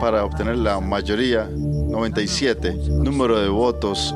para obtener la mayoría, 97, número de votos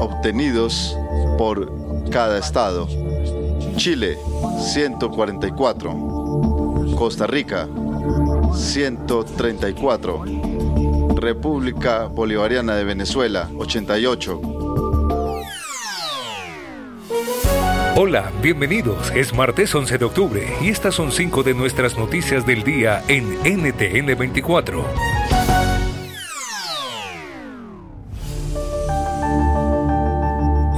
obtenidos por cada estado. Chile, 144. Costa Rica, 134. República Bolivariana de Venezuela, 88. Hola, bienvenidos. Es martes 11 de octubre y estas son cinco de nuestras noticias del día en NTN 24.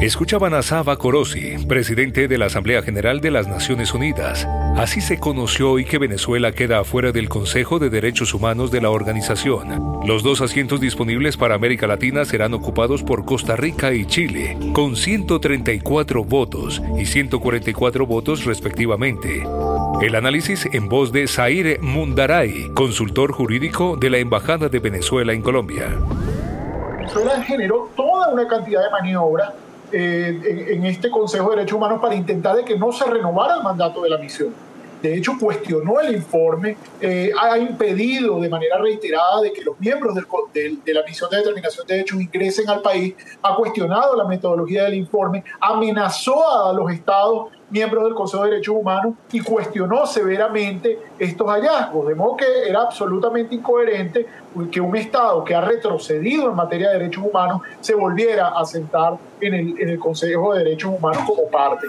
Escuchaban a Saba Korosi, presidente de la Asamblea General de las Naciones Unidas. Así se conoció hoy que Venezuela queda afuera del Consejo de Derechos Humanos de la organización. Los dos asientos disponibles para América Latina serán ocupados por Costa Rica y Chile, con 134 votos y 144 votos respectivamente. El análisis en voz de Zaire Mundaray, consultor jurídico de la Embajada de Venezuela en Colombia. Venezuela generó toda una cantidad de maniobras eh, en, este Consejo de Derechos Humanos para intentar de que no se renovara el mandato de la misión. De hecho, cuestionó el informe, eh, ha impedido de manera reiterada de que los miembros de la misión de determinación de hechos ingresen al país, ha cuestionado la metodología del informe, amenazó a los estados miembros del Consejo de Derechos Humanos y cuestionó severamente estos hallazgos, de modo que era absolutamente incoherente que un Estado que ha retrocedido en materia de derechos humanos se volviera a sentar en el, en el Consejo de Derechos Humanos como parte.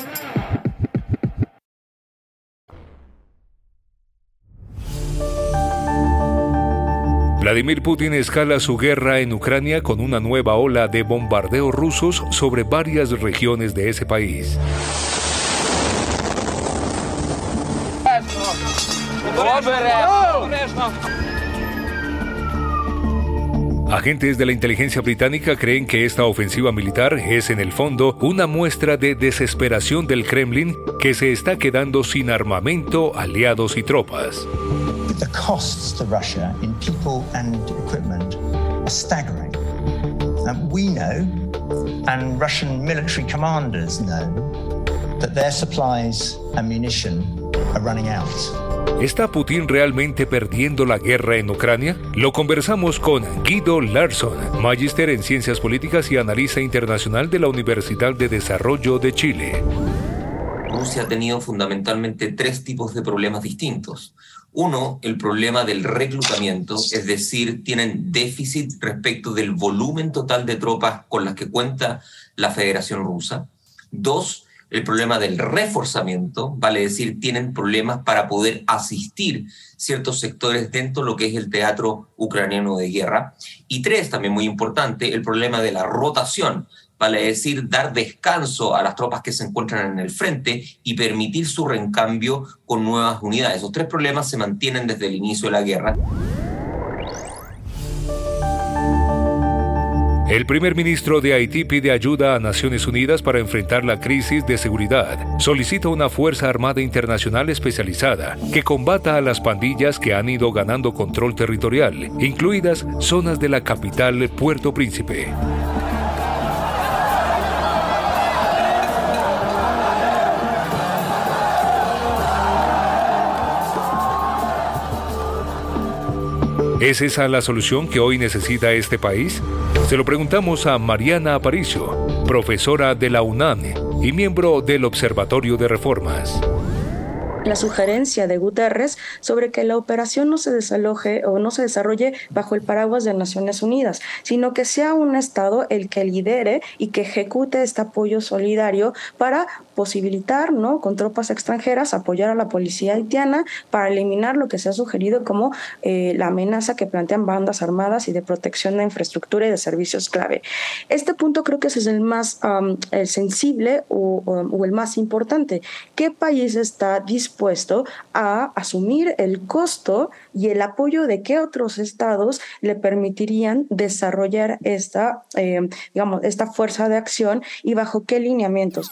Vladimir Putin escala su guerra en Ucrania con una nueva ola de bombardeos rusos sobre varias regiones de ese país. Agentes de la inteligencia británica creen que esta ofensiva militar es en el fondo una muestra de desesperación del Kremlin que se está quedando sin armamento, aliados y tropas. The costs to Russia in people and equipment are staggering. Um, we know, and Russian military commanders know, that their supplies and munition are running out. ¿Está Putin realmente perdiendo la guerra en Ucrania? Lo conversamos con Guido Larsson, magíster en Ciencias Políticas y analista internacional de la Universidad de Desarrollo de Chile. Rusia ha tenido fundamentalmente tres tipos de problemas distintos. Uno, el problema del reclutamiento, es decir, tienen déficit respecto del volumen total de tropas con las que cuenta la Federación Rusa. Dos, el problema del reforzamiento, vale decir, tienen problemas para poder asistir ciertos sectores dentro de lo que es el teatro ucraniano de guerra. Y tres, también muy importante, el problema de la rotación, vale decir, dar descanso a las tropas que se encuentran en el frente y permitir su reencambio con nuevas unidades. Esos tres problemas se mantienen desde el inicio de la guerra. El primer ministro de Haití pide ayuda a Naciones Unidas para enfrentar la crisis de seguridad. Solicita una Fuerza Armada Internacional especializada que combata a las pandillas que han ido ganando control territorial, incluidas zonas de la capital Puerto Príncipe. ¿Es esa la solución que hoy necesita este país? Se lo preguntamos a Mariana Aparicio, profesora de la UNAM y miembro del Observatorio de Reformas la sugerencia de Guterres sobre que la operación no se desaloje o no se desarrolle bajo el paraguas de Naciones Unidas, sino que sea un Estado el que lidere y que ejecute este apoyo solidario para posibilitar, ¿no? Con tropas extranjeras, apoyar a la policía haitiana para eliminar lo que se ha sugerido como eh, la amenaza que plantean bandas armadas y de protección de infraestructura y de servicios clave. Este punto creo que ese es el más el sensible o, o el más importante. ¿Qué país está dispuesto a asumir el costo y el apoyo de qué otros estados le permitirían desarrollar esta, eh, digamos, esta fuerza de acción y bajo qué lineamientos.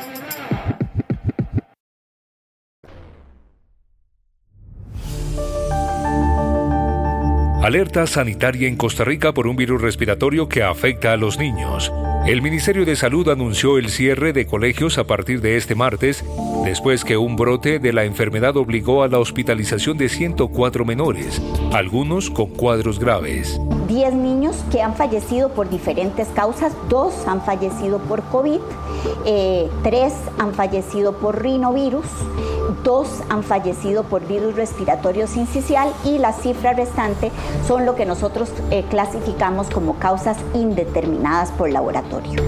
Alerta sanitaria en Costa Rica por un virus respiratorio que afecta a los niños. El Ministerio de Salud anunció el cierre de colegios a partir de este martes, después que un brote de la enfermedad obligó a la hospitalización de 104 menores, algunos con cuadros graves. 10 niños que han fallecido por diferentes causas, dos han fallecido por COVID, eh, tres han fallecido por rinovirus, dos han fallecido por virus respiratorio sincicial y la cifra restante son lo que nosotros eh, clasificamos como causas indeterminadas por laboratorio.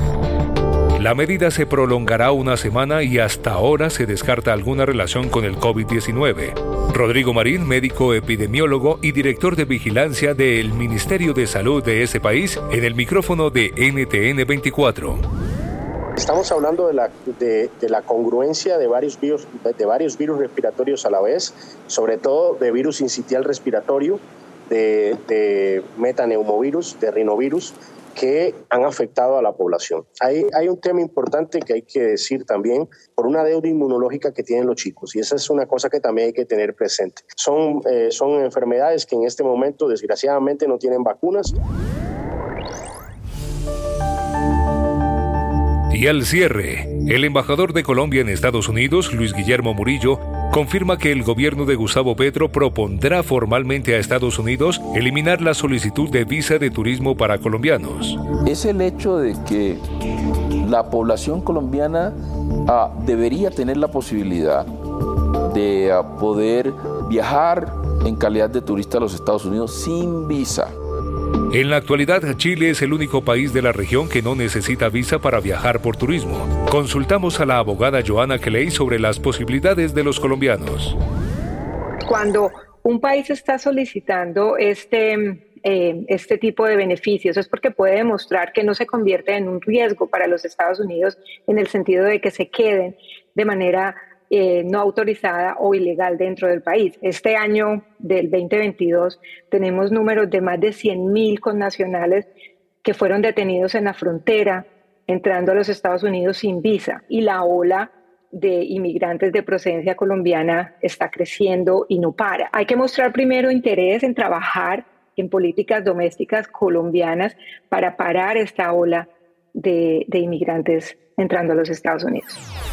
La medida se prolongará una semana y hasta ahora se descarta alguna relación con el COVID-19. Rodrigo Marín, médico epidemiólogo y director de vigilancia del Ministerio de Salud de ese país, en el micrófono de NTN 24. Estamos hablando de la, de, la congruencia de varios, virus, de varios virus respiratorios a la vez, sobre todo de virus incitial respiratorio, de, de metaneumovirus, de rinovirus, que han afectado a la población. Hay, hay un tema importante que hay que decir también por una deuda inmunológica que tienen los chicos y esa es una cosa que también hay que tener presente. Son, eh, son enfermedades que en este momento desgraciadamente no tienen vacunas. Y al cierre, el embajador de Colombia en Estados Unidos, Luis Guillermo Murillo, confirma que el gobierno de Gustavo Petro propondrá formalmente a Estados Unidos eliminar la solicitud de visa de turismo para colombianos. Es el hecho de que la población colombiana ah, debería tener la posibilidad de ah, poder viajar en calidad de turista a los Estados Unidos sin visa. En la actualidad, Chile es el único país de la región que no necesita visa para viajar por turismo. Consultamos a la abogada Joana Kelly sobre las posibilidades de los colombianos. Cuando un país está solicitando este, eh, este tipo de beneficios es porque puede demostrar que no se convierte en un riesgo para los Estados Unidos en el sentido de que se queden de manera eh, no autorizada o ilegal dentro del país. Este año del 2022 tenemos números de más de 100.000 connacionales que fueron detenidos en la frontera entrando a los Estados Unidos sin visa y la ola de inmigrantes de procedencia colombiana está creciendo y no para. Hay que mostrar primero interés en trabajar en políticas domésticas colombianas para parar esta ola de, de inmigrantes entrando a los Estados Unidos.